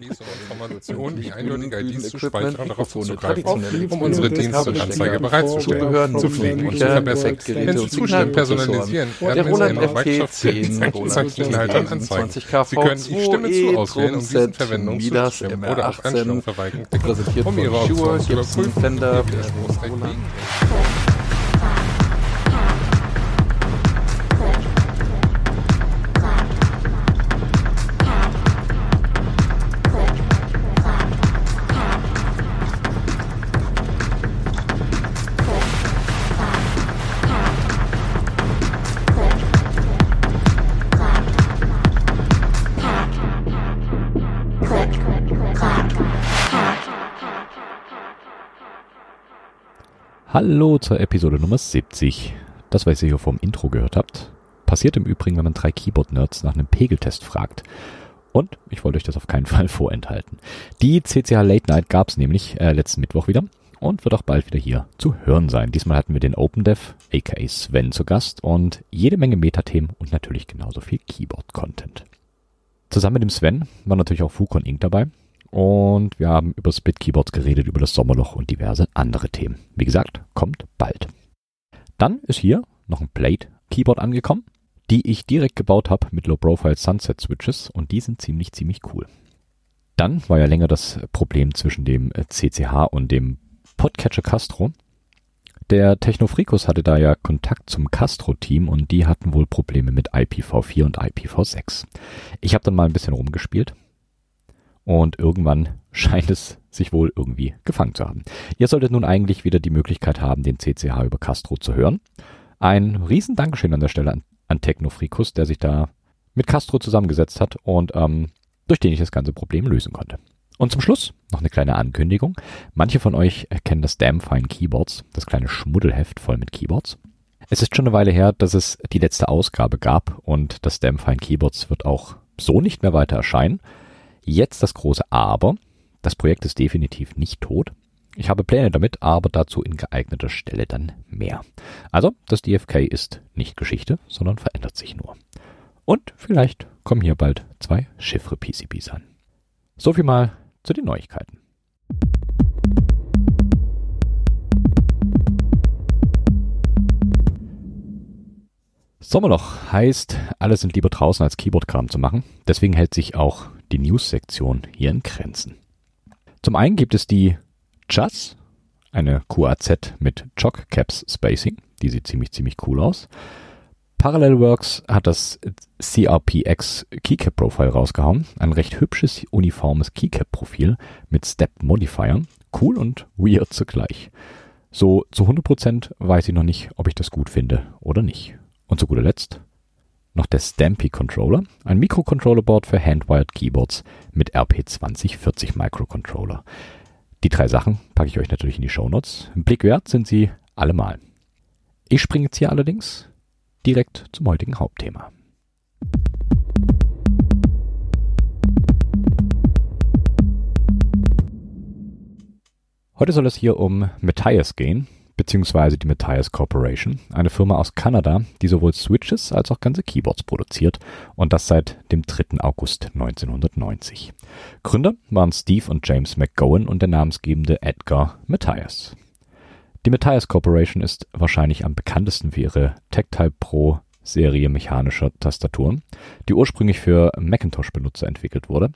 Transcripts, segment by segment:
IDs und Informationen wie eindeutige IDs zu speichern und darauf zuzugreifen, um unsere Dienste und bereitzustellen, zu pflegen und zu verbessern. Wenn Sie Zustand personalisieren, werden Sie eine Microsoft Inhaltern anzeigen. Sie können die Stimme zu auswählen, um diesen Verwendungen zuzustimmen oder auf Einstellungen verweigern, um Ihre Optionen zu überprüfen. Hallo zur Episode Nummer 70. Das, was ihr hier vom Intro gehört habt, passiert im Übrigen, wenn man drei Keyboard-Nerds nach einem Pegeltest fragt. Und ich wollte euch das auf keinen Fall vorenthalten. Die CCH Late Night gab's nämlich äh, letzten Mittwoch wieder und wird auch bald wieder hier zu hören sein. Diesmal hatten wir den OpenDev, aka Sven, zu Gast und jede Menge Metathemen und natürlich genauso viel Keyboard-Content. Zusammen mit dem Sven war natürlich auch Fukon Inc. dabei. Und wir haben über Split Keyboards geredet, über das Sommerloch und diverse andere Themen. Wie gesagt, kommt bald. Dann ist hier noch ein Plate Keyboard angekommen, die ich direkt gebaut habe mit Low Profile Sunset Switches und die sind ziemlich, ziemlich cool. Dann war ja länger das Problem zwischen dem CCH und dem Podcatcher Castro. Der Technofrikus hatte da ja Kontakt zum Castro-Team und die hatten wohl Probleme mit IPv4 und IPv6. Ich habe dann mal ein bisschen rumgespielt und irgendwann scheint es sich wohl irgendwie gefangen zu haben. Ihr solltet nun eigentlich wieder die Möglichkeit haben, den CCH über Castro zu hören. Ein riesen Dankeschön an der Stelle an, an Technofrikus, der sich da mit Castro zusammengesetzt hat und ähm, durch den ich das ganze Problem lösen konnte. Und zum Schluss noch eine kleine Ankündigung. Manche von euch kennen das Damn Fine Keyboards, das kleine Schmuddelheft voll mit Keyboards. Es ist schon eine Weile her, dass es die letzte Ausgabe gab und das Damn Fine Keyboards wird auch so nicht mehr weiter erscheinen. Jetzt das große Aber. Das Projekt ist definitiv nicht tot. Ich habe Pläne damit, aber dazu in geeigneter Stelle dann mehr. Also, das DFK ist nicht Geschichte, sondern verändert sich nur. Und vielleicht kommen hier bald zwei Chiffre-PCBs an. So viel mal zu den Neuigkeiten. Sommerloch heißt, alle sind lieber draußen als Keyboard-Kram zu machen. Deswegen hält sich auch die News-Sektion hier in Grenzen. Zum einen gibt es die Jazz, eine QAZ mit Chock Caps Spacing. Die sieht ziemlich, ziemlich cool aus. Parallelworks hat das CRPX Keycap Profile rausgehauen. Ein recht hübsches, uniformes Keycap Profil mit Step Modifiern. Cool und weird zugleich. So zu 100% weiß ich noch nicht, ob ich das gut finde oder nicht. Und zu guter Letzt noch der Stampy Controller, ein Mikrocontroller-Board für Handwired Keyboards mit RP2040 Microcontroller. Die drei Sachen packe ich euch natürlich in die Shownotes. Blick wert sind sie allemal. Ich springe jetzt hier allerdings direkt zum heutigen Hauptthema. Heute soll es hier um Matthias gehen, beziehungsweise die Matthias Corporation, eine Firma aus Kanada, die sowohl Switches als auch ganze Keyboards produziert und das seit dem 3. August 1990. Gründer waren Steve und James McGowan und der namensgebende Edgar Matthias. Die Matthias Corporation ist wahrscheinlich am bekanntesten für ihre Tactile Pro Serie mechanischer Tastaturen, die ursprünglich für Macintosh-Benutzer entwickelt wurde.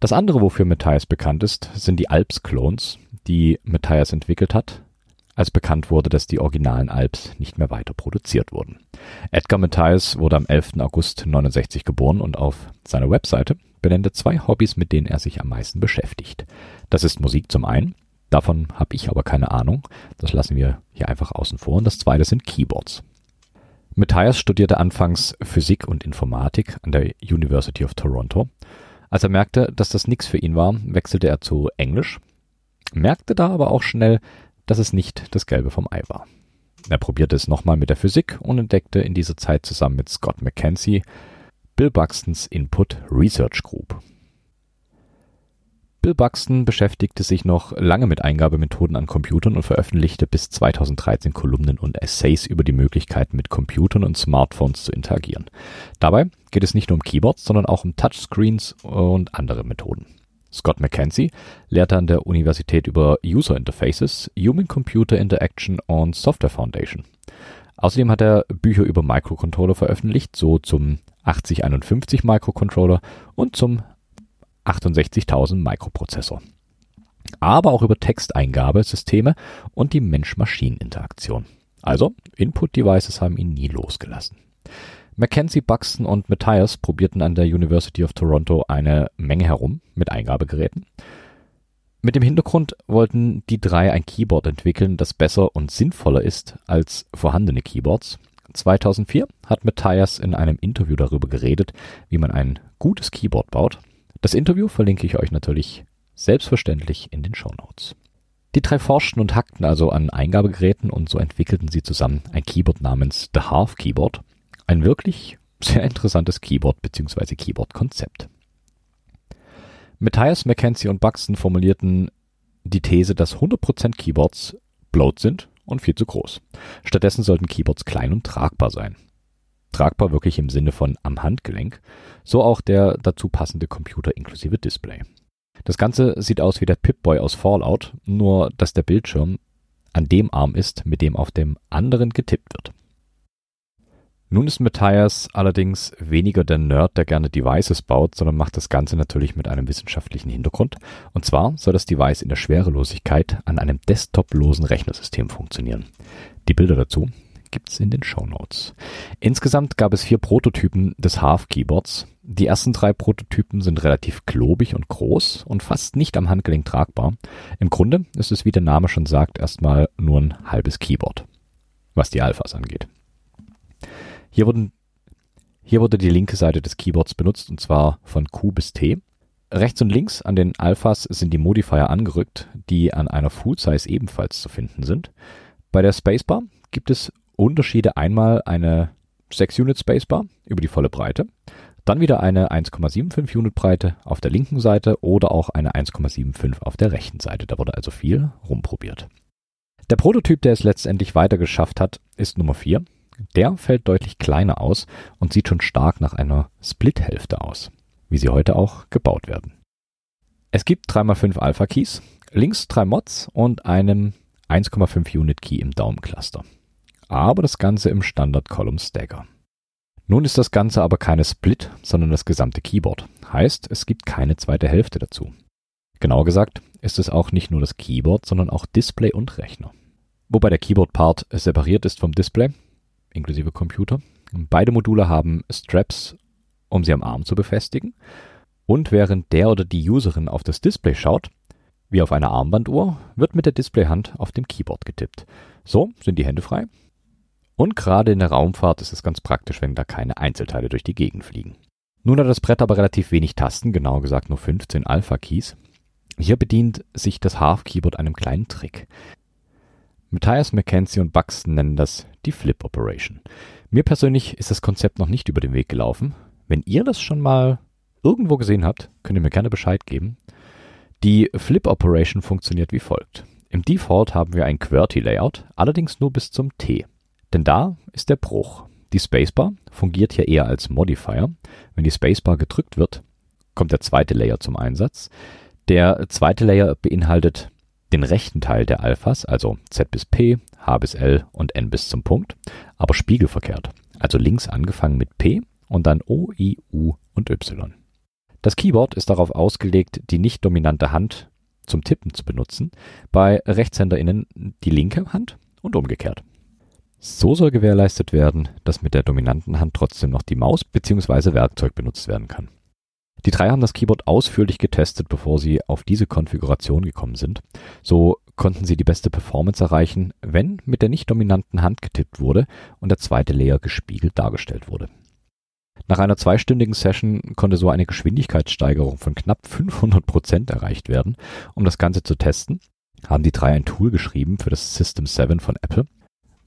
Das andere, wofür Matthias bekannt ist, sind die Alps-Clones, die Matthias entwickelt hat, als bekannt wurde, dass die originalen Alps nicht mehr weiter produziert wurden. Edgar Mathias wurde am 11. August 69 geboren und auf seiner Webseite benennt er zwei Hobbys, mit denen er sich am meisten beschäftigt. Das ist Musik zum einen, davon habe ich aber keine Ahnung, das lassen wir hier einfach außen vor, und das zweite sind Keyboards. Matthias studierte anfangs Physik und Informatik an der University of Toronto. Als er merkte, dass das nichts für ihn war, wechselte er zu Englisch, merkte da aber auch schnell, dass es nicht das Gelbe vom Ei war. Er probierte es nochmal mit der Physik und entdeckte in dieser Zeit zusammen mit Scott McKenzie Bill Buxtons Input Research Group. Bill Buxton beschäftigte sich noch lange mit Eingabemethoden an Computern und veröffentlichte bis 2013 Kolumnen und Essays über die Möglichkeiten mit Computern und Smartphones zu interagieren. Dabei geht es nicht nur um Keyboards, sondern auch um Touchscreens und andere Methoden. Scott McKenzie lehrte an der Universität über User Interfaces, Human-Computer Interaction und Software Foundation. Außerdem hat er Bücher über Microcontroller veröffentlicht, so zum 8051 Microcontroller und zum 68000 Microprozessor. Aber auch über Texteingabesysteme und die Mensch-Maschinen-Interaktion. Also, Input-Devices haben ihn nie losgelassen. Mackenzie, Buxton und Matthias probierten an der University of Toronto eine Menge herum mit Eingabegeräten. Mit dem Hintergrund wollten die drei ein Keyboard entwickeln, das besser und sinnvoller ist als vorhandene Keyboards. 2004 hat Matthias in einem Interview darüber geredet, wie man ein gutes Keyboard baut. Das Interview verlinke ich euch natürlich selbstverständlich in den Show Notes. Die drei forschten und hackten also an Eingabegeräten und so entwickelten sie zusammen ein Keyboard namens The Half Keyboard, ein wirklich sehr interessantes Keyboard bzw. Keyboard-Konzept. Matthias, Mackenzie und Buxton formulierten die These, dass 100% Keyboards bloat sind und viel zu groß. Stattdessen sollten Keyboards klein und tragbar sein. Tragbar wirklich im Sinne von am Handgelenk, so auch der dazu passende Computer inklusive Display. Das Ganze sieht aus wie der Pip-Boy aus Fallout, nur dass der Bildschirm an dem Arm ist, mit dem auf dem anderen getippt wird. Nun ist Matthias allerdings weniger der Nerd, der gerne Devices baut, sondern macht das Ganze natürlich mit einem wissenschaftlichen Hintergrund. Und zwar soll das Device in der Schwerelosigkeit an einem desktoplosen Rechnersystem funktionieren. Die Bilder dazu gibt's in den Show Notes. Insgesamt gab es vier Prototypen des Half Keyboards. Die ersten drei Prototypen sind relativ klobig und groß und fast nicht am Handgelenk tragbar. Im Grunde ist es, wie der Name schon sagt, erstmal nur ein halbes Keyboard, was die Alphas angeht. Hier, wurden, hier wurde die linke Seite des Keyboards benutzt und zwar von Q bis T. Rechts und links an den Alphas sind die Modifier angerückt, die an einer Full Size ebenfalls zu finden sind. Bei der Spacebar gibt es Unterschiede einmal eine 6 Unit Spacebar über die volle Breite, dann wieder eine 1,75 Unit Breite auf der linken Seite oder auch eine 1,75 auf der rechten Seite. Da wurde also viel rumprobiert. Der Prototyp, der es letztendlich weiter geschafft hat, ist Nummer 4. Der fällt deutlich kleiner aus und sieht schon stark nach einer Split-Hälfte aus, wie sie heute auch gebaut werden. Es gibt 3x5 Alpha-Keys, links drei Mods und einem 1,5 Unit Key im Daumencluster. Aber das Ganze im Standard Column Stagger. Nun ist das Ganze aber keine Split, sondern das gesamte Keyboard. Heißt, es gibt keine zweite Hälfte dazu. Genauer gesagt ist es auch nicht nur das Keyboard, sondern auch Display und Rechner. Wobei der Keyboard-Part separiert ist vom Display, inklusive Computer. Beide Module haben Straps, um sie am Arm zu befestigen. Und während der oder die Userin auf das Display schaut, wie auf einer Armbanduhr, wird mit der Displayhand auf dem Keyboard getippt. So sind die Hände frei. Und gerade in der Raumfahrt ist es ganz praktisch, wenn da keine Einzelteile durch die Gegend fliegen. Nun hat das Brett aber relativ wenig Tasten, genauer gesagt nur 15 Alpha-Keys. Hier bedient sich das Half-Keyboard einem kleinen Trick. Matthias Mackenzie und Buxton nennen das die Flip Operation. Mir persönlich ist das Konzept noch nicht über den Weg gelaufen. Wenn ihr das schon mal irgendwo gesehen habt, könnt ihr mir gerne Bescheid geben. Die Flip Operation funktioniert wie folgt. Im Default haben wir ein QWERTY-Layout, allerdings nur bis zum T. Denn da ist der Bruch. Die Spacebar fungiert hier eher als Modifier. Wenn die Spacebar gedrückt wird, kommt der zweite Layer zum Einsatz. Der zweite Layer beinhaltet den rechten Teil der Alphas, also Z bis P, H bis L und N bis zum Punkt, aber spiegelverkehrt, also links angefangen mit P und dann O, I, U und Y. Das Keyboard ist darauf ausgelegt, die nicht dominante Hand zum Tippen zu benutzen, bei RechtshänderInnen die linke Hand und umgekehrt. So soll gewährleistet werden, dass mit der dominanten Hand trotzdem noch die Maus bzw. Werkzeug benutzt werden kann. Die drei haben das Keyboard ausführlich getestet, bevor sie auf diese Konfiguration gekommen sind. So konnten sie die beste Performance erreichen, wenn mit der nicht dominanten Hand getippt wurde und der zweite Layer gespiegelt dargestellt wurde. Nach einer zweistündigen Session konnte so eine Geschwindigkeitssteigerung von knapp 500 Prozent erreicht werden. Um das Ganze zu testen, haben die drei ein Tool geschrieben für das System 7 von Apple,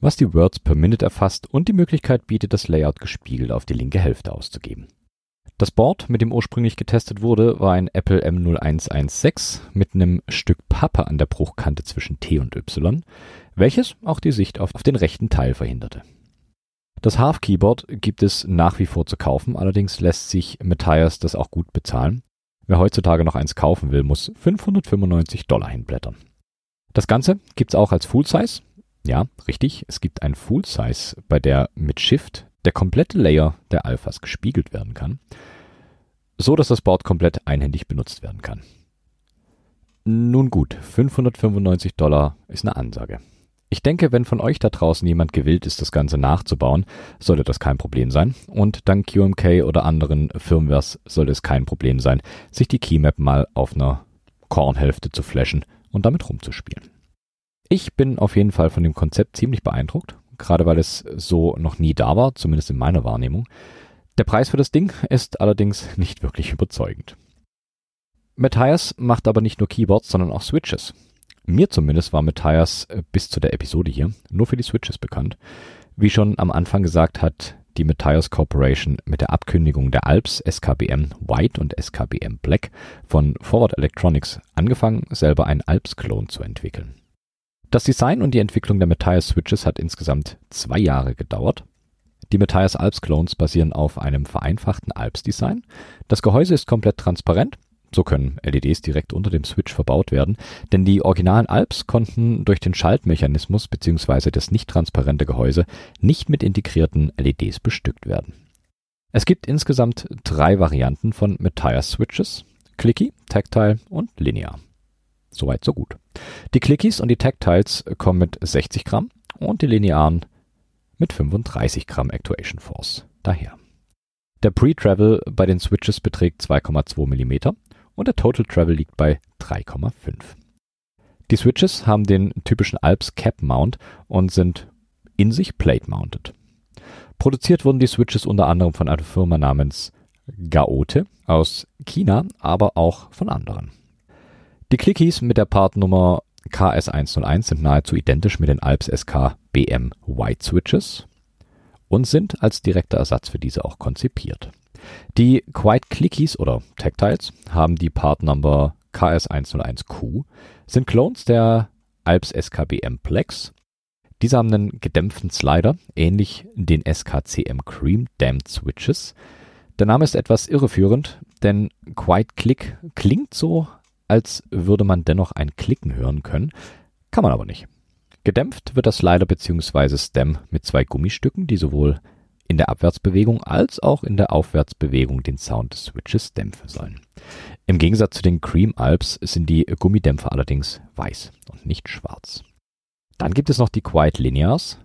was die Words per Minute erfasst und die Möglichkeit bietet, das Layout gespiegelt auf die linke Hälfte auszugeben. Das Board, mit dem ursprünglich getestet wurde, war ein Apple M0116 mit einem Stück Pappe an der Bruchkante zwischen T und Y, welches auch die Sicht auf, den rechten Teil verhinderte. Das Half Keyboard gibt es nach wie vor zu kaufen, allerdings lässt sich Matthias das auch gut bezahlen. Wer heutzutage noch eins kaufen will, muss 595 Dollar hinblättern. Das Ganze gibt's auch als Full Size. Ja, richtig, es gibt ein Full Size, bei der mit Shift der komplette Layer der Alphas gespiegelt werden kann, so dass das Board komplett einhändig benutzt werden kann. Nun gut, 595 Dollar ist eine Ansage. Ich denke, wenn von euch da draußen jemand gewillt ist, das Ganze nachzubauen, sollte das kein Problem sein. Und dank QMK oder anderen Firmwares sollte es kein Problem sein, sich die Keymap mal auf einer Kornhälfte zu flashen und damit rumzuspielen. Ich bin auf jeden Fall von dem Konzept ziemlich beeindruckt, gerade weil es so noch nie da war, zumindest in meiner Wahrnehmung. Der Preis für das Ding ist allerdings nicht wirklich überzeugend. Matthias macht aber nicht nur Keyboards, sondern auch Switches. Mir zumindest war Matthias äh, bis zu der Episode hier nur für die Switches bekannt. Wie schon am Anfang gesagt hat die Matthias Corporation mit der Abkündigung der Alps SKBM White und SKBM Black von Forward Electronics angefangen, selber einen Alps-Klon zu entwickeln. Das Design und die Entwicklung der Matthias Switches hat insgesamt zwei Jahre gedauert. Die Matthias Alps Clones basieren auf einem vereinfachten Alps Design. Das Gehäuse ist komplett transparent so können LEDs direkt unter dem Switch verbaut werden, denn die originalen Alps konnten durch den Schaltmechanismus bzw. das nicht transparente Gehäuse nicht mit integrierten LEDs bestückt werden. Es gibt insgesamt drei Varianten von Matthias Switches, Clicky, Tactile und Linear. Soweit so gut. Die Clickies und die Tactiles kommen mit 60 Gramm und die Linearen mit 35 Gramm Actuation Force daher. Der Pre-Travel bei den Switches beträgt 2,2 mm und der Total Travel liegt bei 3,5. Die Switches haben den typischen Alps Cap Mount und sind in sich Plate Mounted. Produziert wurden die Switches unter anderem von einer Firma namens Gaote aus China, aber auch von anderen. Die Clickies mit der Partnummer KS101 sind nahezu identisch mit den Alps SK BM White Switches und sind als direkter Ersatz für diese auch konzipiert. Die Quite Clickies oder Tactiles haben die Part Number KS101Q, sind Clones der Alps SKBM Plex. Diese haben einen gedämpften Slider, ähnlich den SKCM Cream Damped Switches. Der Name ist etwas irreführend, denn Quite Click klingt so, als würde man dennoch ein Klicken hören können, kann man aber nicht. Gedämpft wird der Slider bzw. Stem mit zwei Gummistücken, die sowohl in der Abwärtsbewegung als auch in der Aufwärtsbewegung den Sound des Switches dämpfen sollen. Im Gegensatz zu den Cream Alps sind die Gummidämpfer allerdings weiß und nicht schwarz. Dann gibt es noch die Quiet Linears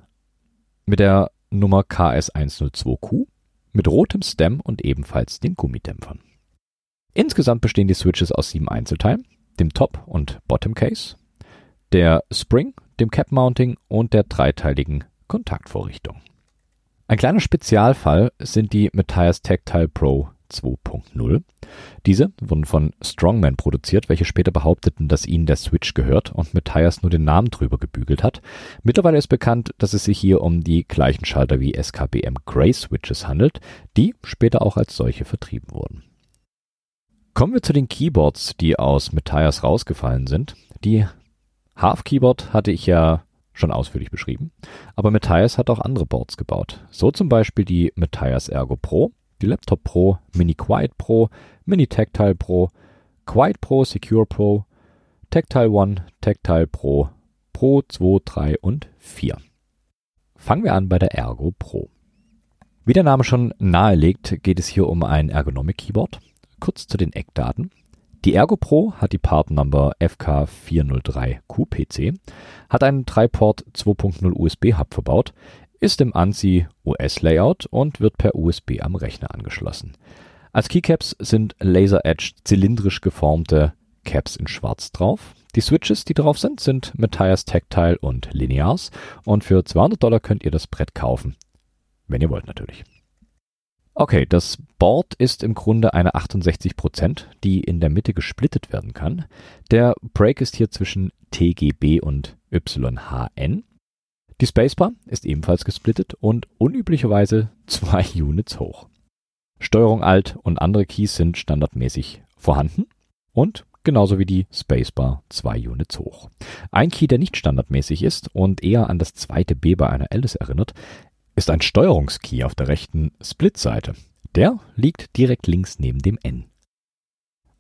mit der Nummer KS102Q mit rotem Stem und ebenfalls den Gummidämpfern. Insgesamt bestehen die Switches aus sieben Einzelteilen, dem Top- und Bottom Case, der Spring, dem Cap Mounting und der dreiteiligen Kontaktvorrichtung. Ein kleiner Spezialfall sind die Matthias Tactile Pro 2.0. Diese wurden von Strongman produziert, welche später behaupteten, dass ihnen der Switch gehört und Matthias nur den Namen drüber gebügelt hat. Mittlerweile ist bekannt, dass es sich hier um die gleichen Schalter wie SKBM Grey Switches handelt, die später auch als solche vertrieben wurden. Kommen wir zu den Keyboards, die aus Matthias rausgefallen sind. Die Half Keyboard hatte ich ja schon ausführlich beschrieben. Aber Matthias hat auch andere Boards gebaut. So zum Beispiel die Matthias Ergo Pro, die Laptop Pro, Mini Quiet Pro, Mini Tactile Pro, Quiet Pro Secure Pro, Tactile One, Tactile Pro, Pro 2, 3 und 4. Fangen wir an bei der Ergo Pro. Wie der Name schon nahelegt, geht es hier um ein Ergonomic Keyboard. Kurz zu den Eckdaten. Die Ergo Pro hat die Part Number FK403QPC, hat einen 3-Port 2.0 USB-Hub verbaut, ist im ANSI US-Layout und wird per USB am Rechner angeschlossen. Als Keycaps sind Laser Edge zylindrisch geformte Caps in schwarz drauf. Die Switches, die drauf sind, sind Matthias Tactile und Linears und für 200 Dollar könnt ihr das Brett kaufen. Wenn ihr wollt natürlich. Okay, das Board ist im Grunde eine 68%, die in der Mitte gesplittet werden kann. Der Break ist hier zwischen TGB und YHN. Die Spacebar ist ebenfalls gesplittet und unüblicherweise zwei Units hoch. Steuerung Alt und andere Keys sind standardmäßig vorhanden und genauso wie die Spacebar zwei Units hoch. Ein Key, der nicht standardmäßig ist und eher an das zweite B bei einer Alice erinnert, ist ein Steuerungskey auf der rechten Split-Seite. Der liegt direkt links neben dem N.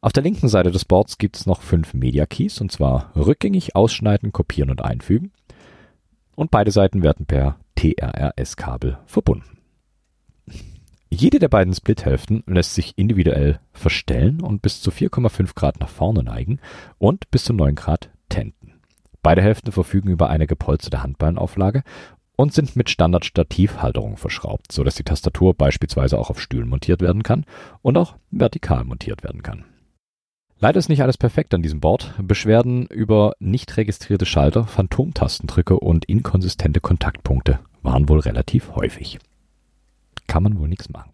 Auf der linken Seite des Boards gibt es noch fünf Media Keys, und zwar rückgängig, ausschneiden, kopieren und einfügen. Und beide Seiten werden per TRRS-Kabel verbunden. Jede der beiden Splithälften lässt sich individuell verstellen und bis zu 4,5 Grad nach vorne neigen und bis zu 9 Grad tenden. Beide Hälften verfügen über eine gepolsterte Handballenauflage und sind mit Standard-Stativhalterung verschraubt, so dass die Tastatur beispielsweise auch auf Stühlen montiert werden kann und auch vertikal montiert werden kann. Leider ist nicht alles perfekt an diesem Board. Beschwerden über nicht registrierte Schalter, Phantomtastendrücke und inkonsistente Kontaktpunkte waren wohl relativ häufig. Kann man wohl nichts machen.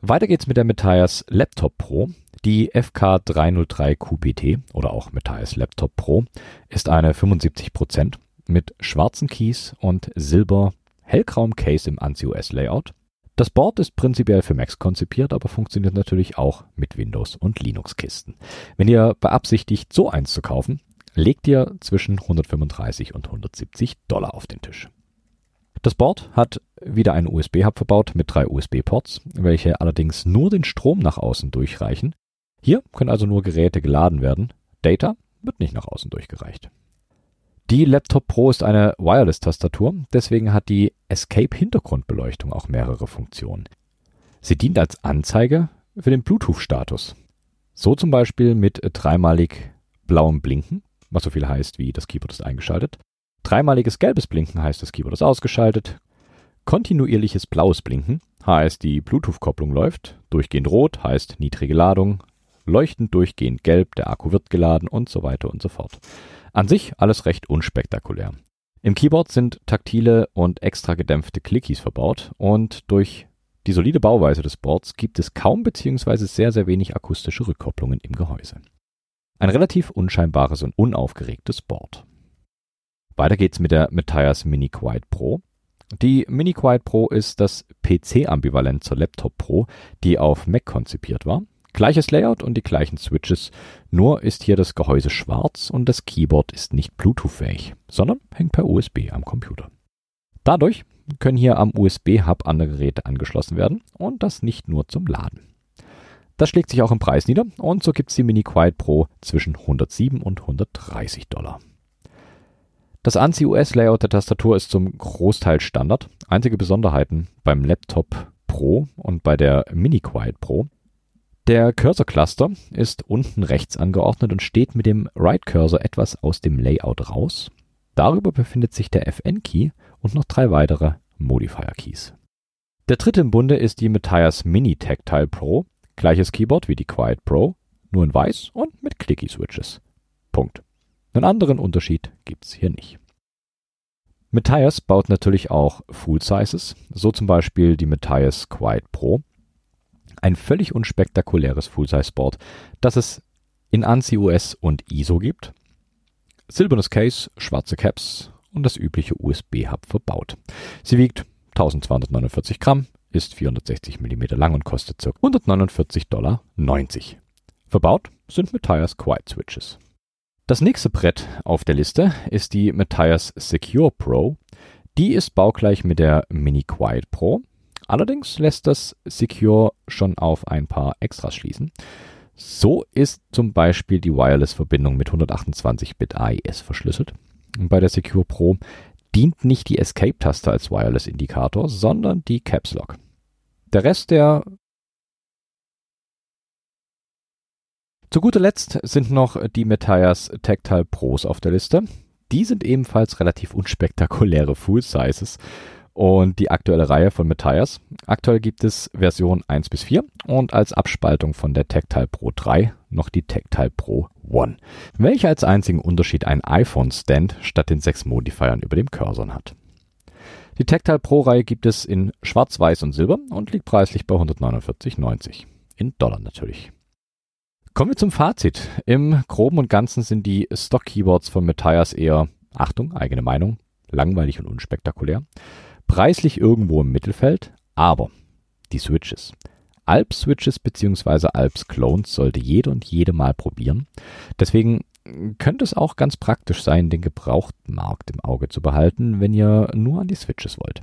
Weiter geht's mit der Metias Laptop Pro. Die FK303 QPT oder auch Metias Laptop Pro ist eine 75% mit schwarzen Keys und silber hellgrauem Case im ANSI-OS Layout das Board ist prinzipiell für Macs konzipiert, aber funktioniert natürlich auch mit Windows und Linux-Kisten. Wenn ihr beabsichtigt, so eins zu kaufen, legt ihr zwischen 135 und 170 Dollar auf den Tisch. Das Board hat wieder einen USB-Hub verbaut mit drei USB-Ports, welche allerdings nur den Strom nach außen durchreichen. Hier können also nur Geräte geladen werden. Data wird nicht nach außen durchgereicht. Die Laptop Pro ist eine Wireless-Tastatur, deswegen hat die Escape-Hintergrundbeleuchtung auch mehrere Funktionen. Sie dient als Anzeige für den Bluetooth-Status. So zum Beispiel mit dreimalig blauem Blinken, was so viel heißt wie das Keyboard ist eingeschaltet. Dreimaliges gelbes Blinken heißt das Keyboard ist ausgeschaltet. Kontinuierliches blaues Blinken heißt die Bluetooth-Kopplung läuft. Durchgehend rot heißt niedrige Ladung. Leuchtend durchgehend gelb, der Akku wird geladen und so weiter und so fort. An sich alles recht unspektakulär. Im Keyboard sind taktile und extra gedämpfte Clickies verbaut und durch die solide Bauweise des Boards gibt es kaum bzw. sehr, sehr wenig akustische Rückkopplungen im Gehäuse. Ein relativ unscheinbares und unaufgeregtes Board. Weiter geht's mit der Metias Mini Quiet Pro. Die Mini Quiet Pro ist das PC-Ambivalent zur Laptop Pro, die auf Mac konzipiert war Gleiches Layout und die gleichen Switches, nur ist hier das Gehäuse schwarz und das Keyboard ist nicht Bluetooth-fähig, sondern hängt per USB am Computer. Dadurch können hier am USB-Hub andere Geräte angeschlossen werden und das nicht nur zum Laden. Das schlägt sich auch im Preis nieder und so gibt es die Mini Quiet Pro zwischen 107 und 130 Dollar. Das ANSI-US-Layout der Tastatur ist zum Großteil Standard. Einzige Besonderheiten beim Laptop Pro und bei der Mini Quiet Pro der Cursor-Cluster ist unten rechts angeordnet und steht mit dem Right-Cursor etwas aus dem Layout raus. Darüber befindet sich der FN-Key und noch drei weitere Modifier-Keys. Der dritte im Bunde ist die Metias Mini Tactile Pro. Gleiches Keyboard wie die Quiet Pro, nur in weiß und mit Clicky-Switches. Punkt. Einen anderen Unterschied gibt's hier nicht. Metias baut natürlich auch Full Sizes, so zum Beispiel die Metias Quiet Pro ein völlig unspektakuläres Full-Size-Board, das es in ANSI US und ISO gibt. Silbernes Case, schwarze Caps und das übliche USB-Hub verbaut. Sie wiegt 1249 Gramm, ist 460 mm lang und kostet ca. 149,90 Dollar. Verbaut sind Matthias Quiet Switches. Das nächste Brett auf der Liste ist die Matthias Secure Pro. Die ist baugleich mit der Mini Quiet Pro Allerdings lässt das Secure schon auf ein paar Extras schließen. So ist zum Beispiel die Wireless-Verbindung mit 128-Bit AES verschlüsselt. Und bei der Secure Pro dient nicht die Escape-Taste als Wireless-Indikator, sondern die Caps Lock. Der Rest der Zu guter Letzt sind noch die Metias Tactile Pros auf der Liste. Die sind ebenfalls relativ unspektakuläre Full Sizes und die aktuelle Reihe von Matthias. Aktuell gibt es Version 1 bis 4 und als Abspaltung von der Tactile Pro 3 noch die Tactile Pro 1, welche als einzigen Unterschied einen iPhone-Stand statt den sechs Modifiern über dem Cursor hat. Die Tactile Pro Reihe gibt es in Schwarz, Weiß und Silber und liegt preislich bei 149,90. In Dollar natürlich. Kommen wir zum Fazit. Im Groben und Ganzen sind die Stock-Keyboards von Matthias eher, Achtung, eigene Meinung, langweilig und unspektakulär preislich irgendwo im Mittelfeld, aber die Switches. Alps Switches bzw. Alps Clones sollte jeder und jede mal probieren. Deswegen könnte es auch ganz praktisch sein, den Gebrauchtmarkt im Auge zu behalten, wenn ihr nur an die Switches wollt.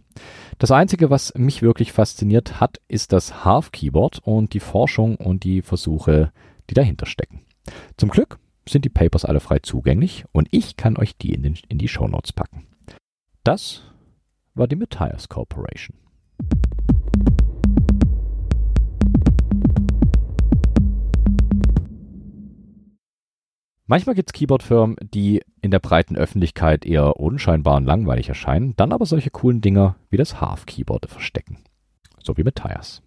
Das Einzige, was mich wirklich fasziniert hat, ist das Half Keyboard und die Forschung und die Versuche, die dahinter stecken. Zum Glück sind die Papers alle frei zugänglich und ich kann euch die in, den, in die Shownotes packen. Das war die Matthias Corporation. Manchmal gibt es Keyboard-Firmen, die in der breiten Öffentlichkeit eher unscheinbar und langweilig erscheinen, dann aber solche coolen Dinger wie das Half-Keyboard verstecken. So wie mit Tires.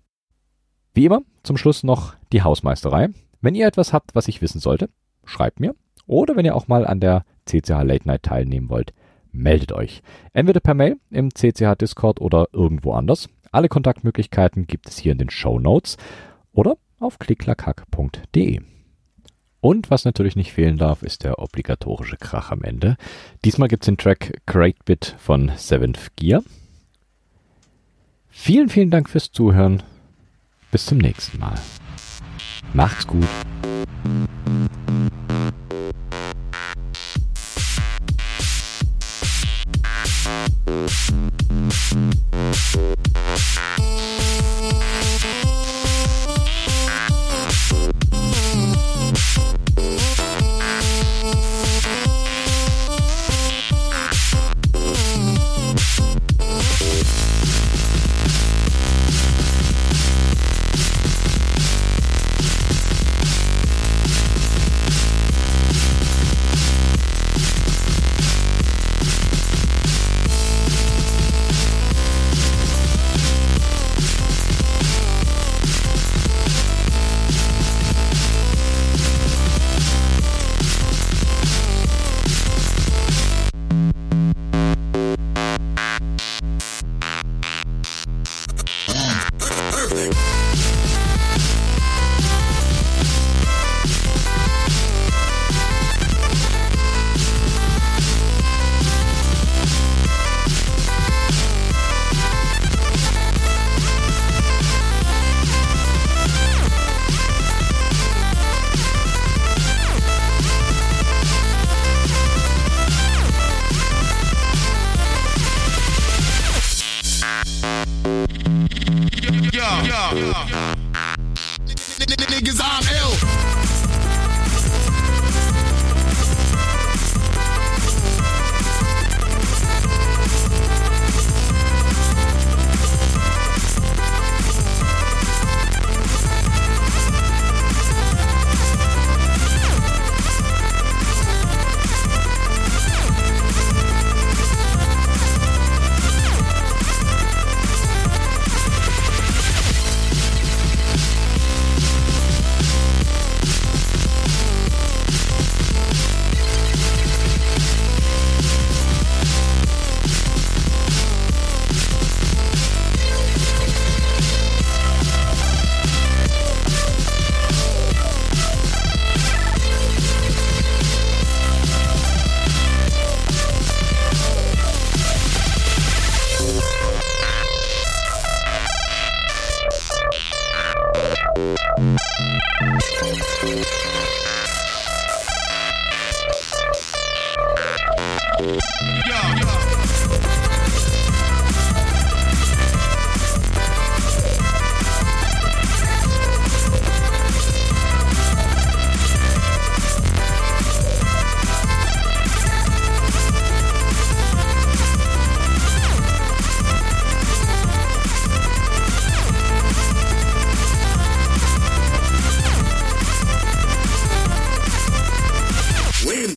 Wie immer, zum Schluss noch die Hausmeisterei. Wenn ihr etwas habt, was ich wissen sollte, schreibt mir. Oder wenn ihr auch mal an der CCH Late Night teilnehmen wollt, meldet euch. Entweder per Mail im CCH Discord oder irgendwo anders. Alle Kontaktmöglichkeiten gibt es hier in den Show Notes oder auf klicklackhack.de. Und was natürlich nicht fehlen darf, ist der obligatorische Krach am Ende. Diesmal gibt es den Track Great Bit von Seventh Gear. Vielen, vielen Dank fürs Zuhören. Bis zum nächsten Mal. Macht's gut.